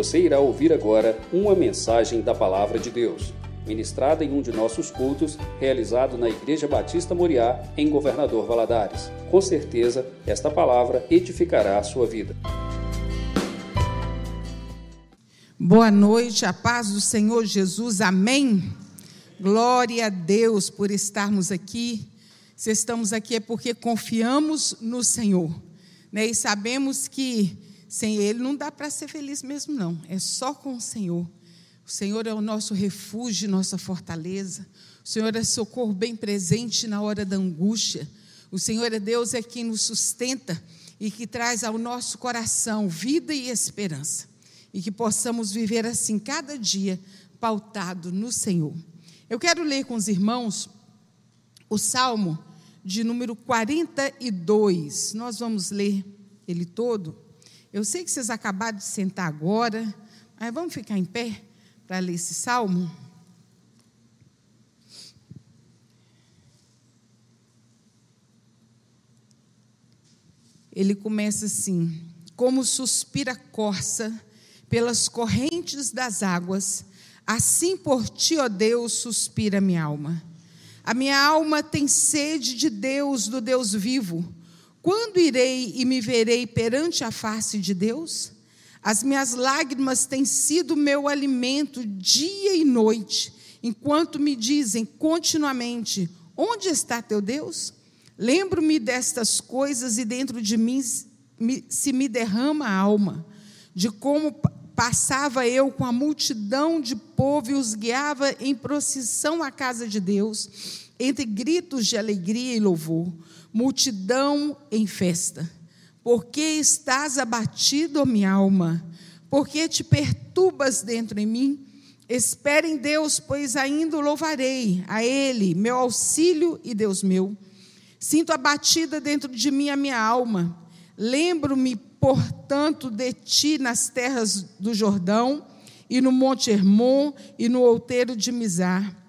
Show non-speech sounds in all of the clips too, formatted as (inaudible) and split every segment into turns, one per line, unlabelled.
Você irá ouvir agora uma mensagem da Palavra de Deus, ministrada em um de nossos cultos, realizado na Igreja Batista Moriá, em Governador Valadares. Com certeza, esta palavra edificará a sua vida.
Boa noite, a paz do Senhor Jesus, amém. Glória a Deus por estarmos aqui. Se estamos aqui é porque confiamos no Senhor, né? E sabemos que sem Ele não dá para ser feliz mesmo, não. É só com o Senhor. O Senhor é o nosso refúgio, nossa fortaleza. O Senhor é socorro bem presente na hora da angústia. O Senhor é Deus, é quem nos sustenta e que traz ao nosso coração vida e esperança e que possamos viver assim cada dia, pautado no Senhor. Eu quero ler com os irmãos o Salmo de número 42. Nós vamos ler ele todo. Eu sei que vocês acabaram de sentar agora, mas vamos ficar em pé para ler esse salmo? Ele começa assim: Como suspira a corça pelas correntes das águas, assim por ti, ó Deus, suspira minha alma. A minha alma tem sede de Deus, do Deus vivo. Quando irei e me verei perante a face de Deus? As minhas lágrimas têm sido meu alimento dia e noite, enquanto me dizem continuamente: Onde está teu Deus? Lembro-me destas coisas e dentro de mim se me derrama a alma, de como Passava eu com a multidão de povo e os guiava em procissão à casa de Deus, entre gritos de alegria e louvor, multidão em festa. Porque estás abatido, minha alma? Porque te perturbas dentro em mim? Espere em Deus, pois ainda o louvarei, a Ele, meu auxílio e Deus meu. Sinto abatida dentro de mim a minha alma. Lembro-me portanto, de ti nas terras do Jordão, e no Monte Hermon, e no outeiro de Mizar.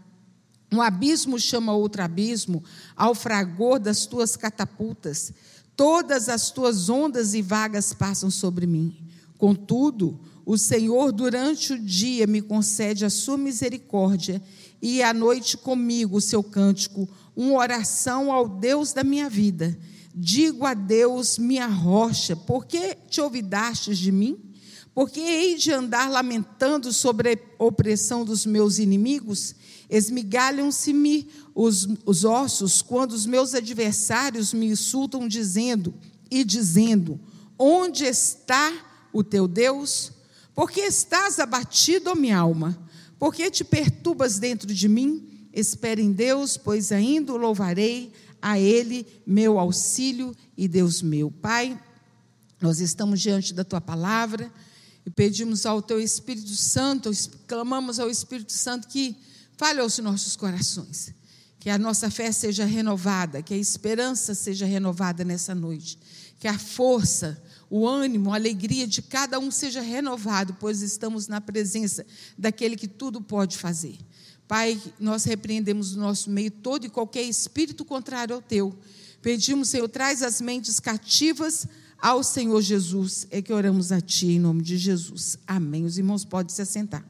Um abismo chama outro abismo, ao fragor das tuas catapultas. Todas as tuas ondas e vagas passam sobre mim. Contudo, o Senhor, durante o dia, me concede a sua misericórdia, e à noite comigo o seu cântico, uma oração ao Deus da minha vida. Digo a Deus, minha rocha, por que te olvidastes de mim? Porque hei de andar lamentando sobre a opressão dos meus inimigos? Esmigalham-se-me os, os ossos quando os meus adversários me insultam, dizendo e dizendo: Onde está o teu Deus? Porque estás abatido, minha alma? Porque te perturbas dentro de mim? Espere em Deus, pois ainda o louvarei a Ele meu auxílio e Deus meu. Pai, nós estamos diante da Tua palavra e pedimos ao Teu Espírito Santo, clamamos ao Espírito Santo que fale aos nossos corações, que a nossa fé seja renovada, que a esperança seja renovada nessa noite, que a força, o ânimo, a alegria de cada um seja renovado, pois estamos na presença daquele que tudo pode fazer. Pai, nós repreendemos no nosso meio todo e qualquer espírito contrário ao teu. Pedimos, Senhor, traz as mentes cativas ao Senhor Jesus. É que oramos a Ti em nome de Jesus. Amém. Os irmãos podem se assentar.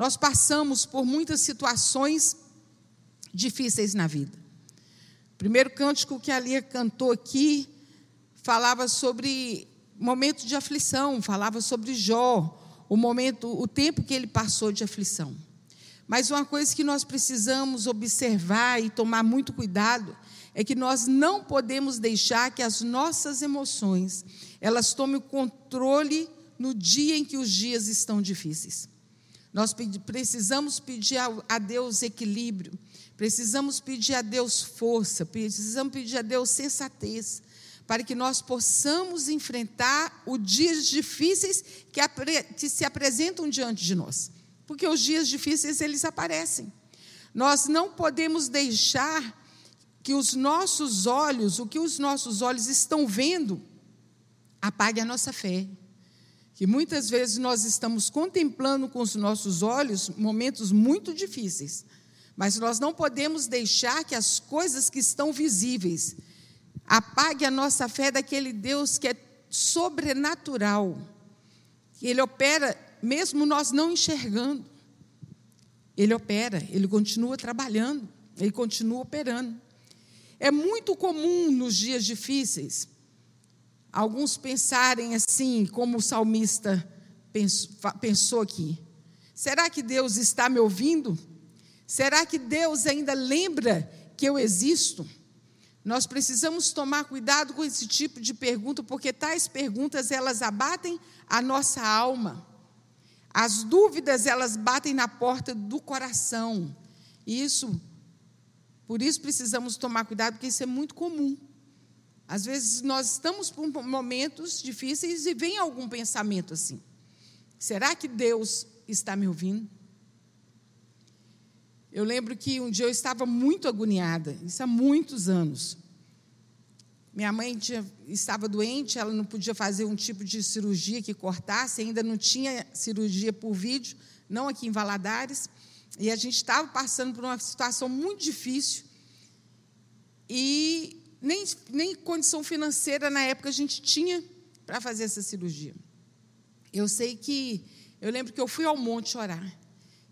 Nós passamos por muitas situações difíceis na vida. O primeiro cântico que a Lia cantou aqui falava sobre momento de aflição, falava sobre Jó, o momento, o tempo que ele passou de aflição. Mas uma coisa que nós precisamos observar e tomar muito cuidado é que nós não podemos deixar que as nossas emoções elas tomem o controle no dia em que os dias estão difíceis. Nós precisamos pedir a Deus equilíbrio, precisamos pedir a Deus força, precisamos pedir a Deus sensatez, para que nós possamos enfrentar os dias difíceis que se apresentam diante de nós porque os dias difíceis eles aparecem. Nós não podemos deixar que os nossos olhos, o que os nossos olhos estão vendo, apague a nossa fé. Que muitas vezes nós estamos contemplando com os nossos olhos momentos muito difíceis, mas nós não podemos deixar que as coisas que estão visíveis apague a nossa fé daquele Deus que é sobrenatural Ele opera mesmo nós não enxergando. Ele opera, ele continua trabalhando, ele continua operando. É muito comum nos dias difíceis alguns pensarem assim, como o salmista pensou aqui: será que Deus está me ouvindo? Será que Deus ainda lembra que eu existo? Nós precisamos tomar cuidado com esse tipo de pergunta, porque tais perguntas elas abatem a nossa alma. As dúvidas elas batem na porta do coração. Isso, por isso precisamos tomar cuidado, porque isso é muito comum. Às vezes nós estamos por momentos difíceis e vem algum pensamento assim: será que Deus está me ouvindo? Eu lembro que um dia eu estava muito agoniada, isso há muitos anos. Minha mãe tinha, estava doente, ela não podia fazer um tipo de cirurgia que cortasse, ainda não tinha cirurgia por vídeo, não aqui em Valadares. E a gente estava passando por uma situação muito difícil. E nem, nem condição financeira na época a gente tinha para fazer essa cirurgia. Eu sei que, eu lembro que eu fui ao monte orar.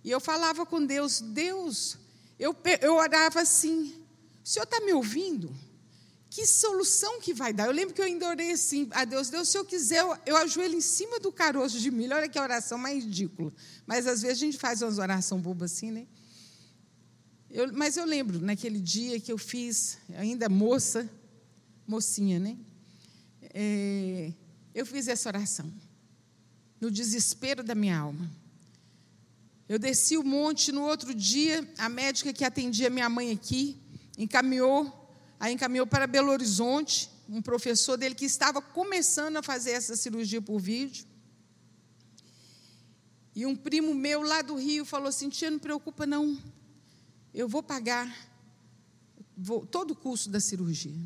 E eu falava com Deus, Deus, eu, eu orava assim, o Senhor está me ouvindo? Que solução que vai dar? Eu lembro que eu ainda orei assim a Deus, Deus, se eu quiser, eu, eu ajoelho em cima do caroço de milho. Olha que oração mais ridícula. Mas às vezes a gente faz umas orações bobas assim, né? Eu, mas eu lembro naquele dia que eu fiz, ainda moça, mocinha, né? É, eu fiz essa oração, no desespero da minha alma. Eu desci o monte no outro dia, a médica que atendia minha mãe aqui encaminhou, a encaminhou para Belo Horizonte, um professor dele que estava começando a fazer essa cirurgia por vídeo. E um primo meu lá do Rio falou assim: Tia, não preocupa não, eu vou pagar vou, todo o custo da cirurgia.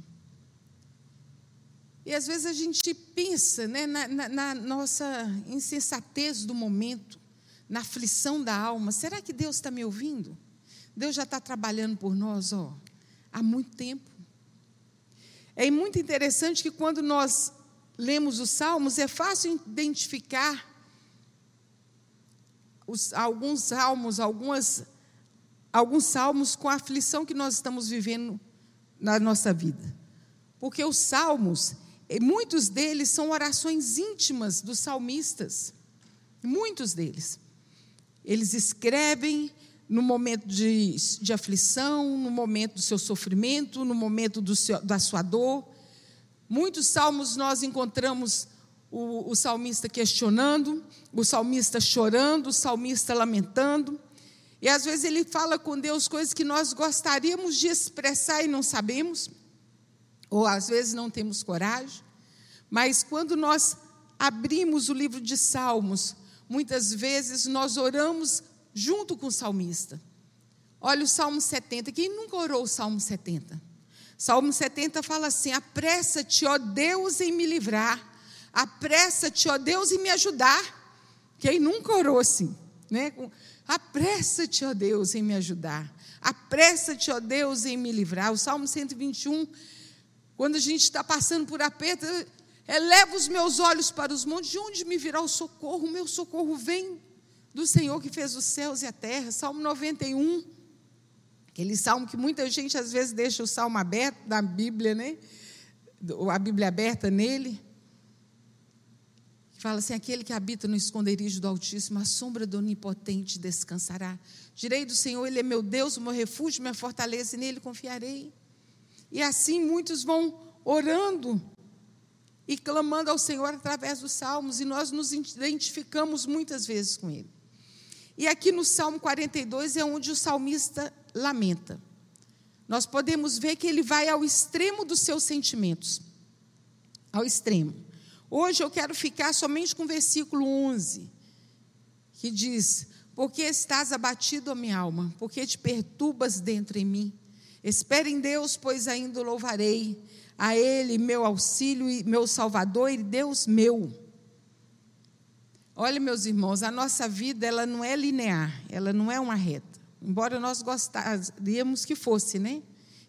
E às vezes a gente pensa né, na, na, na nossa insensatez do momento, na aflição da alma. Será que Deus está me ouvindo? Deus já está trabalhando por nós ó, há muito tempo. É muito interessante que quando nós lemos os salmos, é fácil identificar os, alguns salmos, algumas alguns salmos com a aflição que nós estamos vivendo na nossa vida. Porque os salmos, muitos deles são orações íntimas dos salmistas. Muitos deles. Eles escrevem no momento de, de aflição, no momento do seu sofrimento, no momento seu, da sua dor. Muitos salmos nós encontramos o, o salmista questionando, o salmista chorando, o salmista lamentando. E às vezes ele fala com Deus coisas que nós gostaríamos de expressar e não sabemos, ou às vezes não temos coragem. Mas quando nós abrimos o livro de Salmos, muitas vezes nós oramos junto com o salmista. Olha o Salmo 70. Quem nunca orou o Salmo 70? Salmo 70 fala assim: Apressa-te, ó Deus, em me livrar. Apressa-te, ó Deus, em me ajudar. Quem nunca orou assim? Né? Apressa-te, ó Deus, em me ajudar. Apressa-te, ó Deus, em me livrar. O Salmo 121, quando a gente está passando por aperto, eleva os meus olhos para os montes, de onde me virá o socorro? O meu socorro vem do Senhor que fez os céus e a terra. Salmo 91, aquele salmo que muita gente às vezes deixa o salmo aberto na Bíblia, né? A Bíblia aberta nele. Fala assim: aquele que habita no esconderijo do Altíssimo, a sombra do Onipotente descansará. Direi do Senhor, Ele é meu Deus, o meu refúgio, minha fortaleza, e nele confiarei. E assim muitos vão orando e clamando ao Senhor através dos salmos, e nós nos identificamos muitas vezes com Ele. E aqui no Salmo 42 é onde o salmista lamenta. Nós podemos ver que ele vai ao extremo dos seus sentimentos. Ao extremo. Hoje eu quero ficar somente com o versículo 11, que diz: Porque estás abatido, a minha alma, porque te perturbas dentro em mim. Espere em Deus, pois ainda o louvarei. A Ele, meu auxílio e meu Salvador e Deus meu. Olha, meus irmãos, a nossa vida ela não é linear, ela não é uma reta. Embora nós gostaríamos que fosse, né?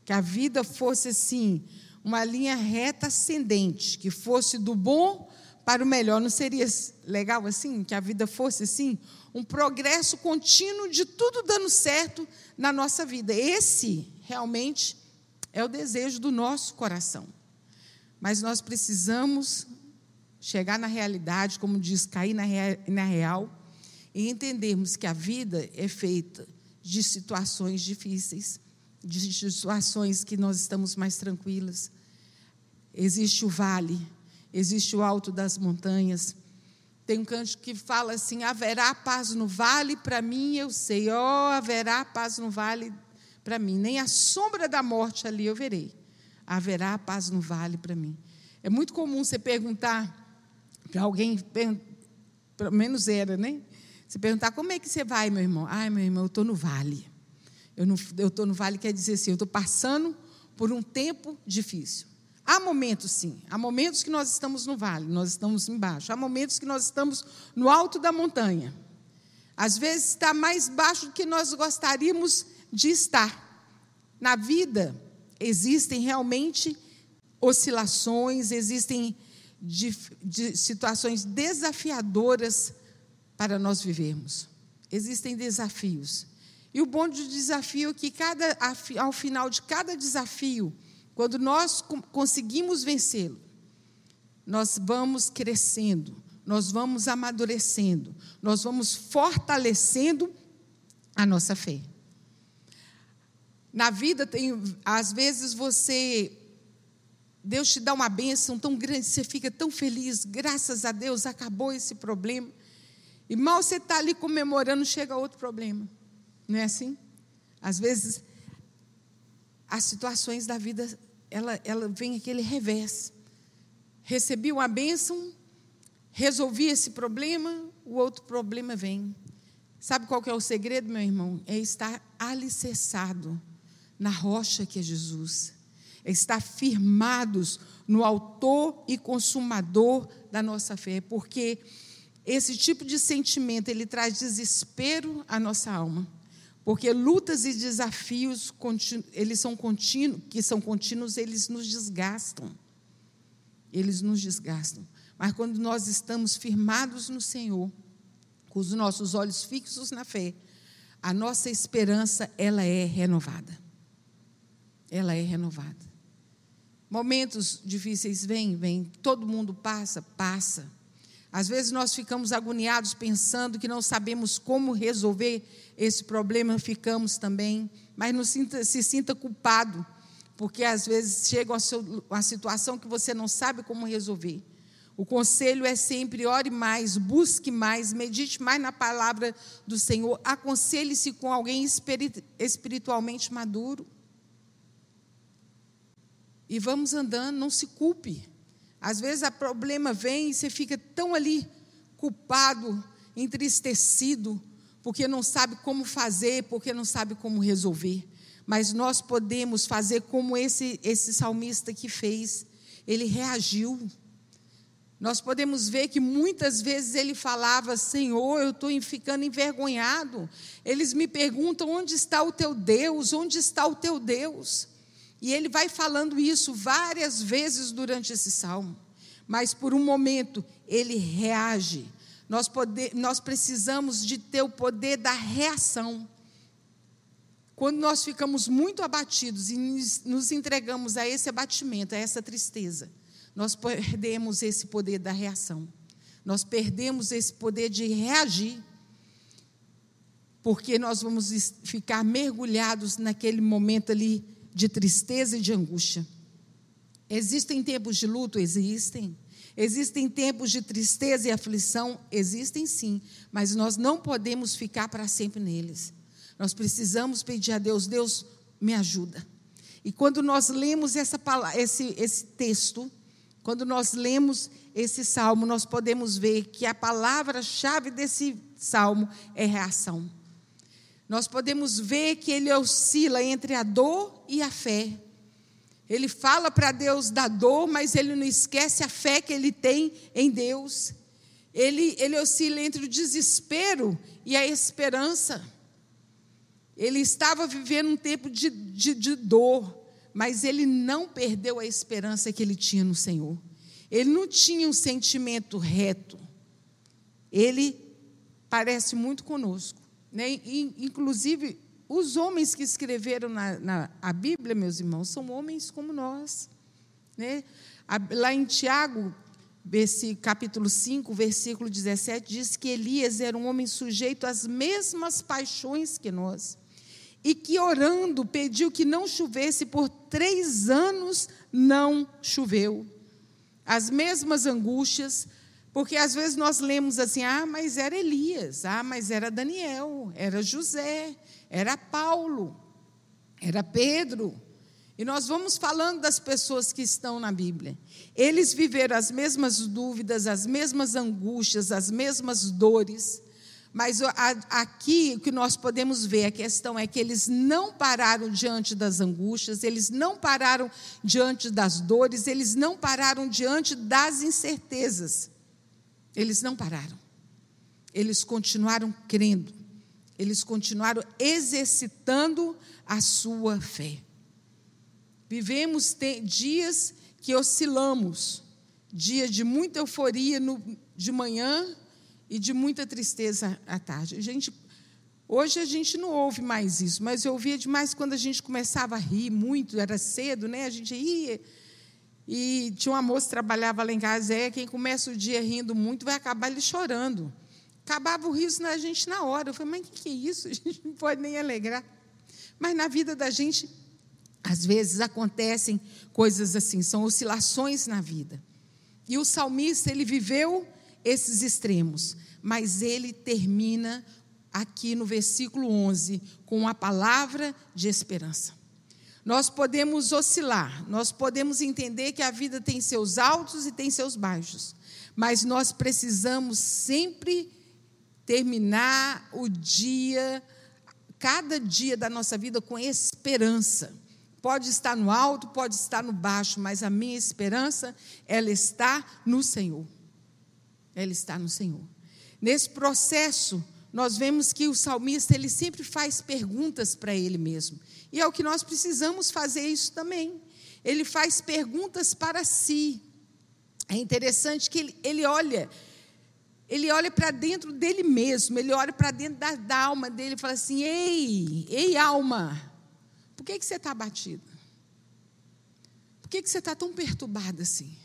Que a vida fosse assim, uma linha reta ascendente, que fosse do bom para o melhor. Não seria legal assim? Que a vida fosse assim? Um progresso contínuo de tudo dando certo na nossa vida. Esse, realmente, é o desejo do nosso coração. Mas nós precisamos chegar na realidade, como diz, cair na, na real, e entendermos que a vida é feita de situações difíceis, de situações que nós estamos mais tranquilas. Existe o vale, existe o alto das montanhas. Tem um canto que fala assim: haverá paz no vale, para mim eu sei, ó, oh, haverá paz no vale para mim, nem a sombra da morte ali eu verei. Haverá paz no vale para mim. É muito comum você perguntar para alguém, pelo menos era, né? Você perguntar como é que você vai, meu irmão? Ai, meu irmão, eu estou no vale. Eu estou no vale quer dizer assim, eu estou passando por um tempo difícil. Há momentos, sim. Há momentos que nós estamos no vale, nós estamos embaixo. Há momentos que nós estamos no alto da montanha. Às vezes está mais baixo do que nós gostaríamos de estar. Na vida, existem realmente oscilações, existem de, de situações desafiadoras para nós vivermos. Existem desafios. E o bom do desafio é que cada, ao final de cada desafio, quando nós conseguimos vencê-lo, nós vamos crescendo, nós vamos amadurecendo, nós vamos fortalecendo a nossa fé. Na vida tem, às vezes você Deus te dá uma bênção tão grande, você fica tão feliz, graças a Deus acabou esse problema. E mal você está ali comemorando, chega outro problema. Não é assim? Às vezes, as situações da vida, ela, ela vem aquele revés. Recebi uma bênção, resolvi esse problema, o outro problema vem. Sabe qual que é o segredo, meu irmão? É estar alicerçado na rocha que é Jesus estar firmados no autor e consumador da nossa fé, porque esse tipo de sentimento ele traz desespero à nossa alma, porque lutas e desafios eles são contínuos, que são contínuos, eles nos desgastam. Eles nos desgastam. Mas quando nós estamos firmados no Senhor, com os nossos olhos fixos na fé, a nossa esperança ela é renovada. Ela é renovada. Momentos difíceis vêm, vêm, todo mundo passa, passa. Às vezes nós ficamos agoniados pensando que não sabemos como resolver esse problema, ficamos também, mas não sinta, se sinta culpado, porque às vezes chega uma situação que você não sabe como resolver. O conselho é sempre ore mais, busque mais, medite mais na palavra do Senhor, aconselhe-se com alguém espiritualmente maduro. E vamos andando, não se culpe. Às vezes o problema vem e você fica tão ali culpado, entristecido, porque não sabe como fazer, porque não sabe como resolver. Mas nós podemos fazer como esse, esse salmista que fez. Ele reagiu. Nós podemos ver que muitas vezes ele falava: Senhor, eu estou ficando envergonhado. Eles me perguntam: onde está o teu Deus? Onde está o teu Deus? E ele vai falando isso várias vezes durante esse salmo. Mas por um momento ele reage. Nós, poder, nós precisamos de ter o poder da reação. Quando nós ficamos muito abatidos e nos entregamos a esse abatimento, a essa tristeza, nós perdemos esse poder da reação. Nós perdemos esse poder de reagir. Porque nós vamos ficar mergulhados naquele momento ali de tristeza e de angústia. Existem tempos de luto? Existem. Existem tempos de tristeza e aflição? Existem sim, mas nós não podemos ficar para sempre neles. Nós precisamos pedir a Deus: Deus, me ajuda. E quando nós lemos essa, esse, esse texto, quando nós lemos esse salmo, nós podemos ver que a palavra-chave desse salmo é reação nós podemos ver que ele oscila entre a dor e a fé. Ele fala para Deus da dor, mas ele não esquece a fé que ele tem em Deus. Ele, ele oscila entre o desespero e a esperança. Ele estava vivendo um tempo de, de, de dor, mas ele não perdeu a esperança que ele tinha no Senhor. Ele não tinha um sentimento reto. Ele parece muito conosco. Né? Inclusive, os homens que escreveram na, na a Bíblia, meus irmãos, são homens como nós. Né? Lá em Tiago, capítulo 5, versículo 17, diz que Elias era um homem sujeito às mesmas paixões que nós. E que orando pediu que não chovesse, por três anos não choveu. As mesmas angústias, porque às vezes nós lemos assim: ah, mas era Elias, ah, mas era Daniel, era José, era Paulo, era Pedro. E nós vamos falando das pessoas que estão na Bíblia. Eles viveram as mesmas dúvidas, as mesmas angústias, as mesmas dores. Mas aqui o que nós podemos ver, a questão é que eles não pararam diante das angústias, eles não pararam diante das dores, eles não pararam diante das incertezas. Eles não pararam. Eles continuaram crendo. Eles continuaram exercitando a sua fé. Vivemos dias que oscilamos, dia de muita euforia no, de manhã e de muita tristeza à tarde. A gente, hoje a gente não ouve mais isso, mas eu ouvia demais quando a gente começava a rir muito, era cedo, né? A gente ia. E tinha uma moça que trabalhava lá em casa, é, quem começa o dia rindo muito vai acabar ele chorando. Acabava o riso na gente na hora. Eu falei, mas o que, que é isso? (laughs) A gente não pode nem alegrar. Mas na vida da gente às vezes acontecem coisas assim, são oscilações na vida. E o salmista, ele viveu esses extremos, mas ele termina aqui no versículo 11 com a palavra de esperança. Nós podemos oscilar, nós podemos entender que a vida tem seus altos e tem seus baixos, mas nós precisamos sempre terminar o dia, cada dia da nossa vida com esperança Pode estar no alto, pode estar no baixo, mas a minha esperança, ela está no Senhor. Ela está no Senhor. Nesse processo, nós vemos que o salmista, ele sempre faz perguntas para ele mesmo. E é o que nós precisamos fazer isso também. Ele faz perguntas para si. É interessante que ele, ele olha, ele olha para dentro dele mesmo, ele olha para dentro da, da alma dele e fala assim: Ei, ei, alma, por que, que você está abatido? Por que, que você está tão perturbado assim?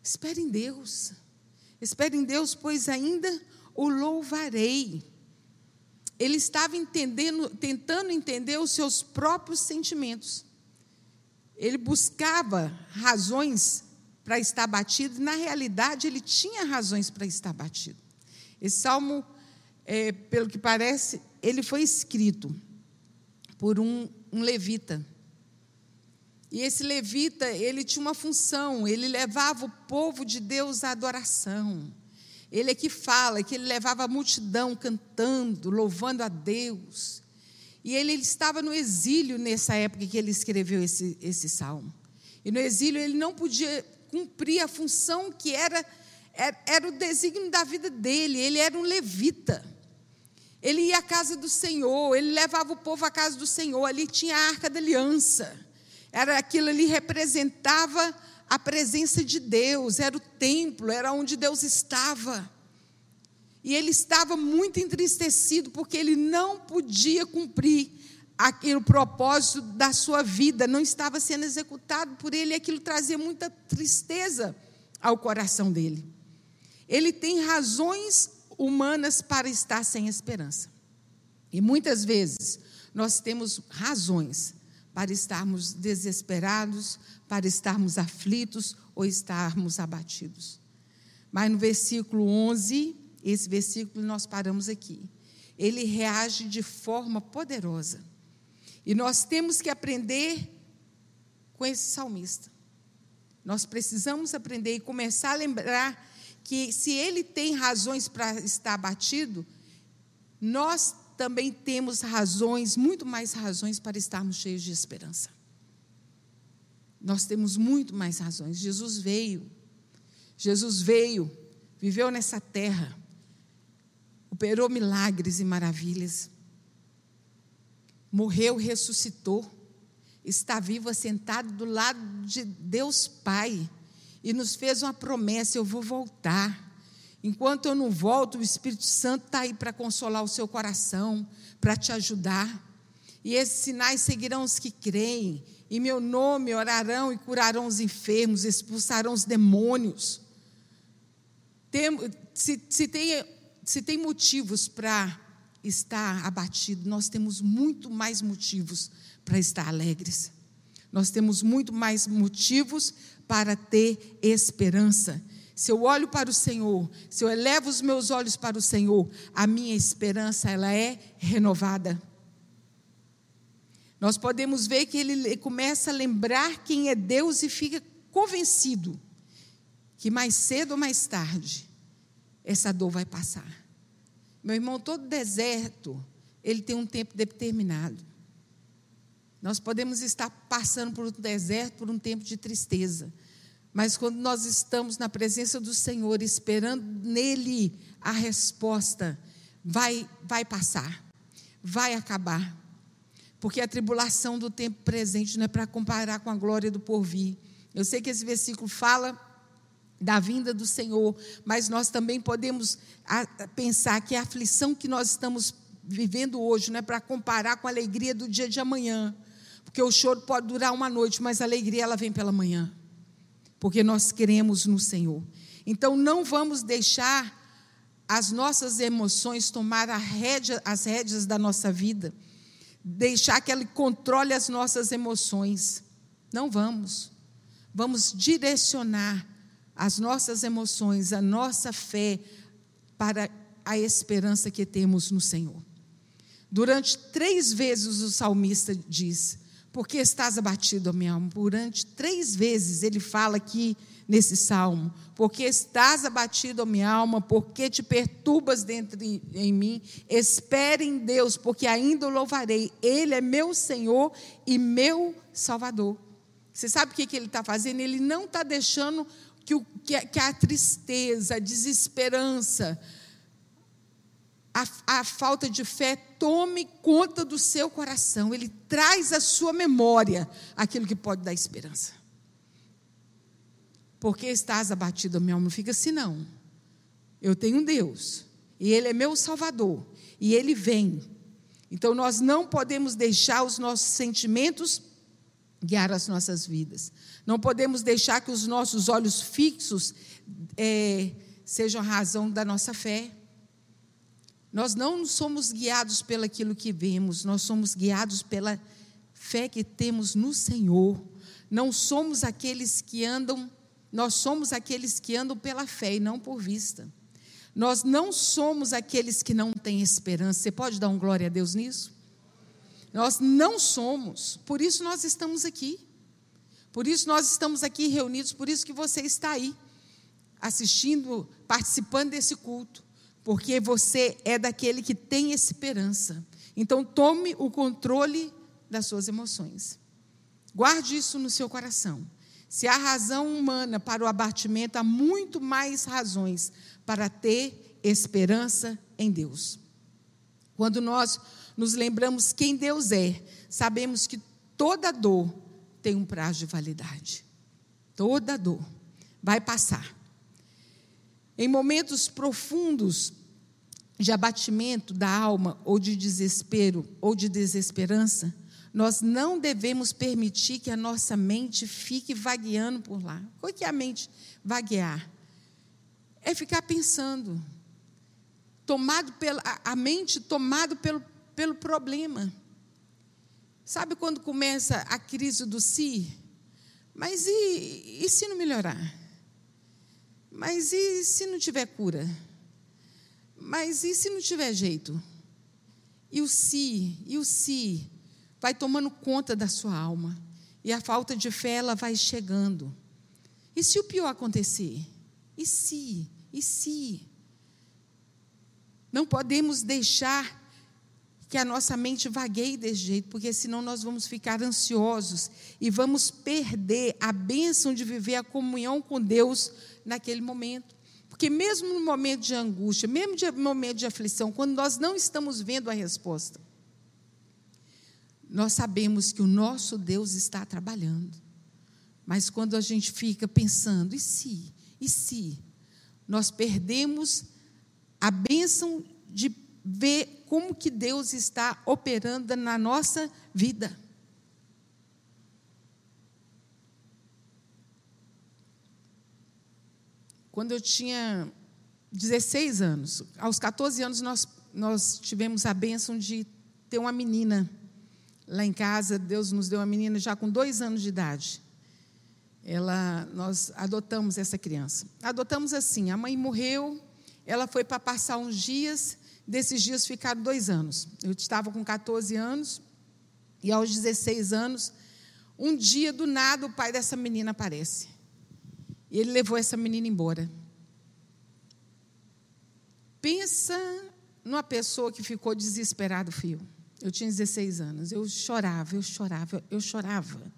Espere em Deus. Espere em Deus, pois ainda o louvarei. Ele estava entendendo, tentando entender os seus próprios sentimentos. Ele buscava razões para estar batido, e na realidade ele tinha razões para estar batido. Esse salmo, é, pelo que parece, ele foi escrito por um um levita. E esse levita, ele tinha uma função, ele levava o povo de Deus à adoração. Ele é que fala que ele levava a multidão cantando, louvando a Deus. E ele, ele estava no exílio nessa época que ele escreveu esse, esse salmo. E no exílio ele não podia cumprir a função que era, era, era o desígnio da vida dele, ele era um levita. Ele ia à casa do Senhor, ele levava o povo à casa do Senhor, ali tinha a arca da aliança. Era aquilo ali representava a presença de Deus, era o templo, era onde Deus estava. E ele estava muito entristecido porque ele não podia cumprir aquele propósito da sua vida, não estava sendo executado por ele, e aquilo trazia muita tristeza ao coração dele. Ele tem razões humanas para estar sem esperança. E muitas vezes nós temos razões para estarmos desesperados, para estarmos aflitos ou estarmos abatidos. Mas no versículo 11, esse versículo nós paramos aqui. Ele reage de forma poderosa. E nós temos que aprender com esse salmista. Nós precisamos aprender e começar a lembrar que se ele tem razões para estar abatido, nós também temos razões, muito mais razões para estarmos cheios de esperança. Nós temos muito mais razões. Jesus veio, Jesus veio, viveu nessa terra, operou milagres e maravilhas, morreu, ressuscitou, está vivo, assentado do lado de Deus Pai, e nos fez uma promessa: eu vou voltar. Enquanto eu não volto, o Espírito Santo está aí para consolar o seu coração, para te ajudar. E esses sinais seguirão os que creem. Em meu nome orarão e curarão os enfermos, expulsarão os demônios. Tem, se, se, tem, se tem motivos para estar abatido, nós temos muito mais motivos para estar alegres. Nós temos muito mais motivos para ter esperança. Se eu olho para o Senhor, se eu elevo os meus olhos para o Senhor, a minha esperança ela é renovada. Nós podemos ver que ele começa a lembrar quem é Deus e fica convencido que mais cedo ou mais tarde essa dor vai passar. Meu irmão, todo deserto, ele tem um tempo determinado. Nós podemos estar passando por um deserto, por um tempo de tristeza. Mas quando nós estamos na presença do Senhor, esperando nele a resposta, vai, vai passar, vai acabar. Porque a tribulação do tempo presente não é para comparar com a glória do porvir. Eu sei que esse versículo fala da vinda do Senhor, mas nós também podemos pensar que a aflição que nós estamos vivendo hoje não é para comparar com a alegria do dia de amanhã. Porque o choro pode durar uma noite, mas a alegria ela vem pela manhã. Porque nós queremos no Senhor. Então não vamos deixar as nossas emoções tomar as rédeas da nossa vida, deixar que ela controle as nossas emoções. Não vamos. Vamos direcionar as nossas emoções, a nossa fé para a esperança que temos no Senhor. Durante três vezes o salmista diz: porque estás abatido, minha alma? Durante três vezes ele fala aqui nesse salmo. Porque estás abatido, minha alma? Porque te perturbas dentro de, em mim? Espere em Deus, porque ainda o louvarei. Ele é meu Senhor e meu Salvador. Você sabe o que, que ele está fazendo? Ele não está deixando que, o, que, a, que a tristeza, a desesperança, a, a, falta de fé tome conta do seu coração, ele traz à sua memória aquilo que pode dar esperança. Porque estás abatido, meu alma? Fica assim, não. Eu tenho Deus, e Ele é meu Salvador, e Ele vem. Então nós não podemos deixar os nossos sentimentos guiar as nossas vidas. Não podemos deixar que os nossos olhos fixos é, sejam a razão da nossa fé. Nós não somos guiados pelaquilo que vemos, nós somos guiados pela fé que temos no Senhor. Não somos aqueles que andam, nós somos aqueles que andam pela fé e não por vista. Nós não somos aqueles que não têm esperança. Você pode dar um glória a Deus nisso? Nós não somos, por isso nós estamos aqui. Por isso nós estamos aqui reunidos, por isso que você está aí, assistindo, participando desse culto porque você é daquele que tem esperança. Então, tome o controle das suas emoções. Guarde isso no seu coração. Se há razão humana para o abatimento, há muito mais razões para ter esperança em Deus. Quando nós nos lembramos quem Deus é, sabemos que toda dor tem um prazo de validade. Toda dor vai passar. Em momentos profundos de abatimento da alma, ou de desespero, ou de desesperança, nós não devemos permitir que a nossa mente fique vagueando por lá. O que é a mente vaguear? É ficar pensando, tomado pela, a mente tomado pelo, pelo problema. Sabe quando começa a crise do si? Mas e, e se não melhorar? Mas e se não tiver cura? Mas e se não tiver jeito? E o se, e o se, vai tomando conta da sua alma. E a falta de fé, ela vai chegando. E se o pior acontecer? E se? E se? Não podemos deixar que a nossa mente vagueie desse jeito, porque senão nós vamos ficar ansiosos e vamos perder a bênção de viver a comunhão com Deus naquele momento. Porque mesmo no momento de angústia, mesmo no momento de aflição, quando nós não estamos vendo a resposta, nós sabemos que o nosso Deus está trabalhando. Mas quando a gente fica pensando, e se? E se? Nós perdemos a bênção de ver como que Deus está operando na nossa vida. Quando eu tinha 16 anos, aos 14 anos nós, nós tivemos a bênção de ter uma menina lá em casa. Deus nos deu uma menina já com dois anos de idade. Ela, nós adotamos essa criança. Adotamos assim: a mãe morreu, ela foi para passar uns dias, desses dias ficaram dois anos. Eu estava com 14 anos, e aos 16 anos, um dia do nada o pai dessa menina aparece. E ele levou essa menina embora. Pensa numa pessoa que ficou desesperado, fio. Eu tinha 16 anos, eu chorava, eu chorava, eu chorava.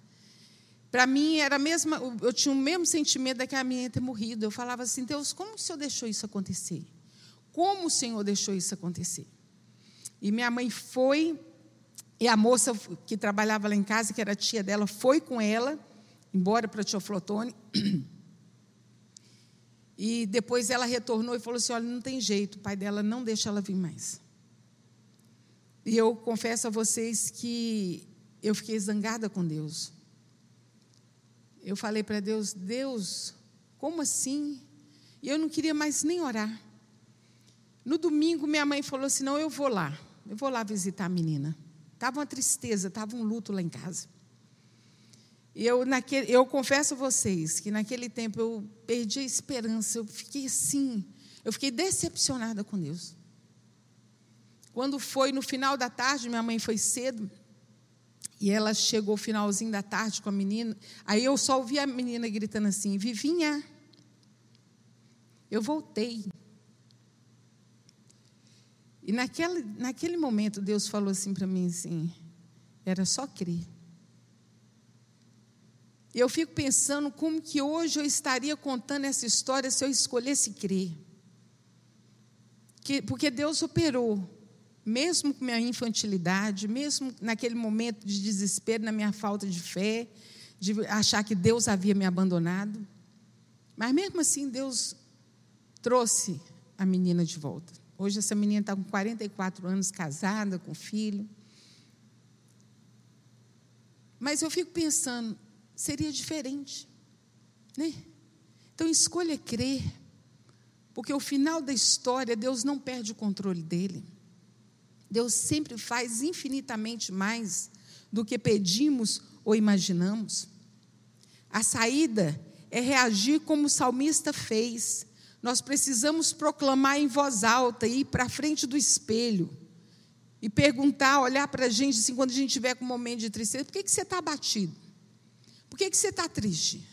Para mim era a mesma, eu tinha o mesmo sentimento daquela menina ter morrido. Eu falava assim, Deus, como o Senhor deixou isso acontecer? Como o Senhor deixou isso acontecer? E minha mãe foi, e a moça que trabalhava lá em casa, que era tia dela, foi com ela, embora para Teoflotone. E depois ela retornou e falou assim: Olha, não tem jeito, o pai dela não deixa ela vir mais. E eu confesso a vocês que eu fiquei zangada com Deus. Eu falei para Deus: Deus, como assim? E eu não queria mais nem orar. No domingo, minha mãe falou assim: Não, eu vou lá, eu vou lá visitar a menina. Estava uma tristeza, estava um luto lá em casa. E eu, naquele, eu confesso a vocês que naquele tempo eu perdi a esperança, eu fiquei assim, eu fiquei decepcionada com Deus. Quando foi no final da tarde, minha mãe foi cedo, e ela chegou no finalzinho da tarde com a menina, aí eu só ouvi a menina gritando assim: Vivinha, eu voltei. E naquele, naquele momento Deus falou assim para mim assim, era só crer. Eu fico pensando como que hoje eu estaria contando essa história se eu escolhesse crer. Que, porque Deus operou, mesmo com minha infantilidade, mesmo naquele momento de desespero, na minha falta de fé, de achar que Deus havia me abandonado. Mas mesmo assim, Deus trouxe a menina de volta. Hoje essa menina está com 44 anos, casada, com filho. Mas eu fico pensando, seria diferente. Né? Então escolha crer, porque o final da história, Deus não perde o controle dele. Deus sempre faz infinitamente mais do que pedimos ou imaginamos. A saída é reagir como o salmista fez. Nós precisamos proclamar em voz alta, ir para frente do espelho e perguntar, olhar para a gente, assim, quando a gente tiver com um momento de tristeza, por que, que você está abatido? Por que, que você está triste?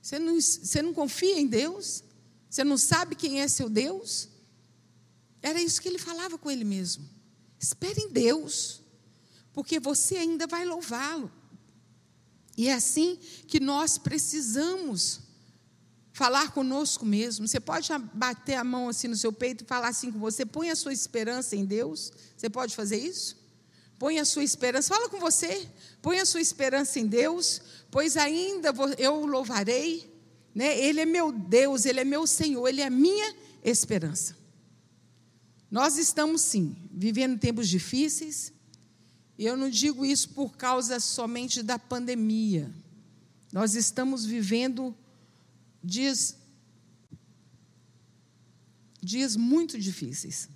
Você não, você não confia em Deus? Você não sabe quem é seu Deus? Era isso que ele falava com ele mesmo. Espere em Deus, porque você ainda vai louvá-lo. E é assim que nós precisamos falar conosco mesmo. Você pode bater a mão assim no seu peito e falar assim com você: põe a sua esperança em Deus. Você pode fazer isso? Põe a sua esperança, fala com você, põe a sua esperança em Deus, pois ainda eu o louvarei, né? Ele é meu Deus, ele é meu Senhor, ele é a minha esperança. Nós estamos sim vivendo tempos difíceis, e eu não digo isso por causa somente da pandemia. Nós estamos vivendo dias dias muito difíceis.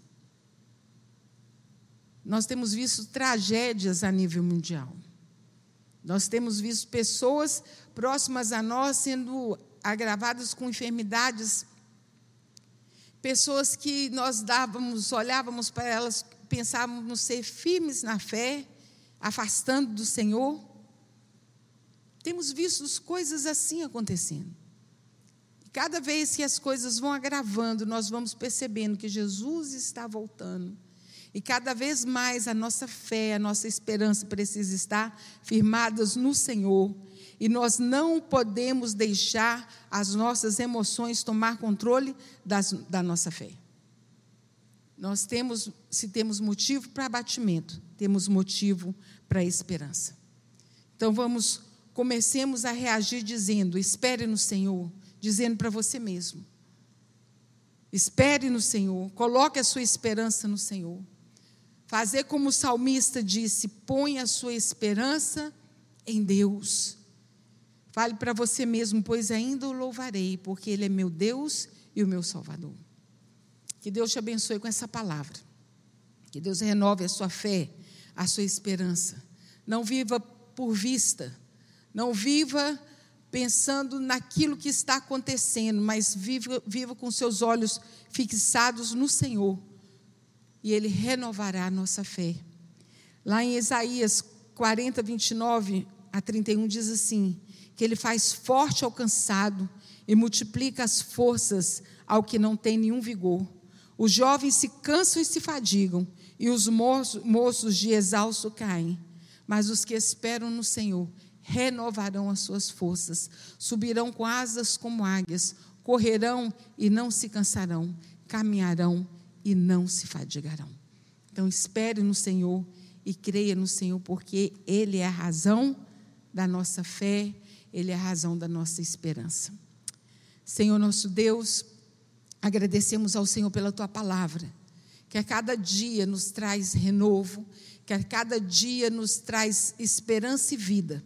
Nós temos visto tragédias a nível mundial. Nós temos visto pessoas próximas a nós sendo agravadas com enfermidades, pessoas que nós dávamos, olhávamos para elas, pensávamos ser firmes na fé, afastando do Senhor. Temos visto coisas assim acontecendo. E cada vez que as coisas vão agravando, nós vamos percebendo que Jesus está voltando e cada vez mais a nossa fé, a nossa esperança precisa estar firmadas no Senhor. E nós não podemos deixar as nossas emoções tomar controle das, da nossa fé. Nós temos, se temos motivo para abatimento, temos motivo para esperança. Então vamos, comecemos a reagir dizendo: espere no Senhor, dizendo para você mesmo. Espere no Senhor, coloque a sua esperança no Senhor. Fazer como o salmista disse: põe a sua esperança em Deus. Fale para você mesmo, pois ainda o louvarei, porque Ele é meu Deus e o meu Salvador. Que Deus te abençoe com essa palavra. Que Deus renove a sua fé, a sua esperança. Não viva por vista. Não viva pensando naquilo que está acontecendo, mas viva, viva com seus olhos fixados no Senhor. E Ele renovará a nossa fé. Lá em Isaías 40, 29 a 31 diz assim: que Ele faz forte ao cansado e multiplica as forças ao que não tem nenhum vigor. Os jovens se cansam e se fadigam, e os moços de exausto caem. Mas os que esperam no Senhor renovarão as suas forças, subirão com asas como águias, correrão e não se cansarão, caminharão e não se fadigarão. Então espere no Senhor e creia no Senhor, porque Ele é a razão da nossa fé, Ele é a razão da nossa esperança. Senhor nosso Deus, agradecemos ao Senhor pela tua palavra, que a cada dia nos traz renovo, que a cada dia nos traz esperança e vida.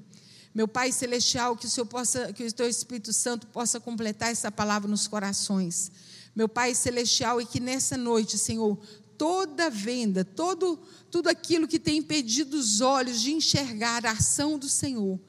Meu Pai celestial, que o Senhor possa, que o teu Espírito Santo possa completar essa palavra nos corações. Meu Pai celestial, e que nessa noite, Senhor, toda venda, todo tudo aquilo que tem impedido os olhos de enxergar a ação do Senhor.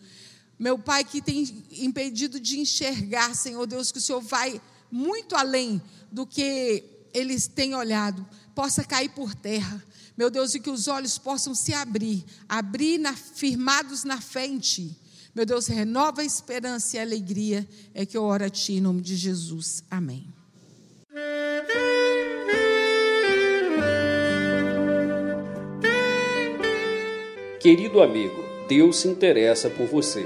Meu Pai, que tem impedido de enxergar, Senhor Deus, que o Senhor vai muito além do que eles têm olhado, possa cair por terra. Meu Deus, e que os olhos possam se abrir, abrir na, firmados na fé em Ti. Meu Deus, renova a esperança e a alegria. É que eu oro a Ti em nome de Jesus. Amém.
Querido amigo, Deus se interessa por você.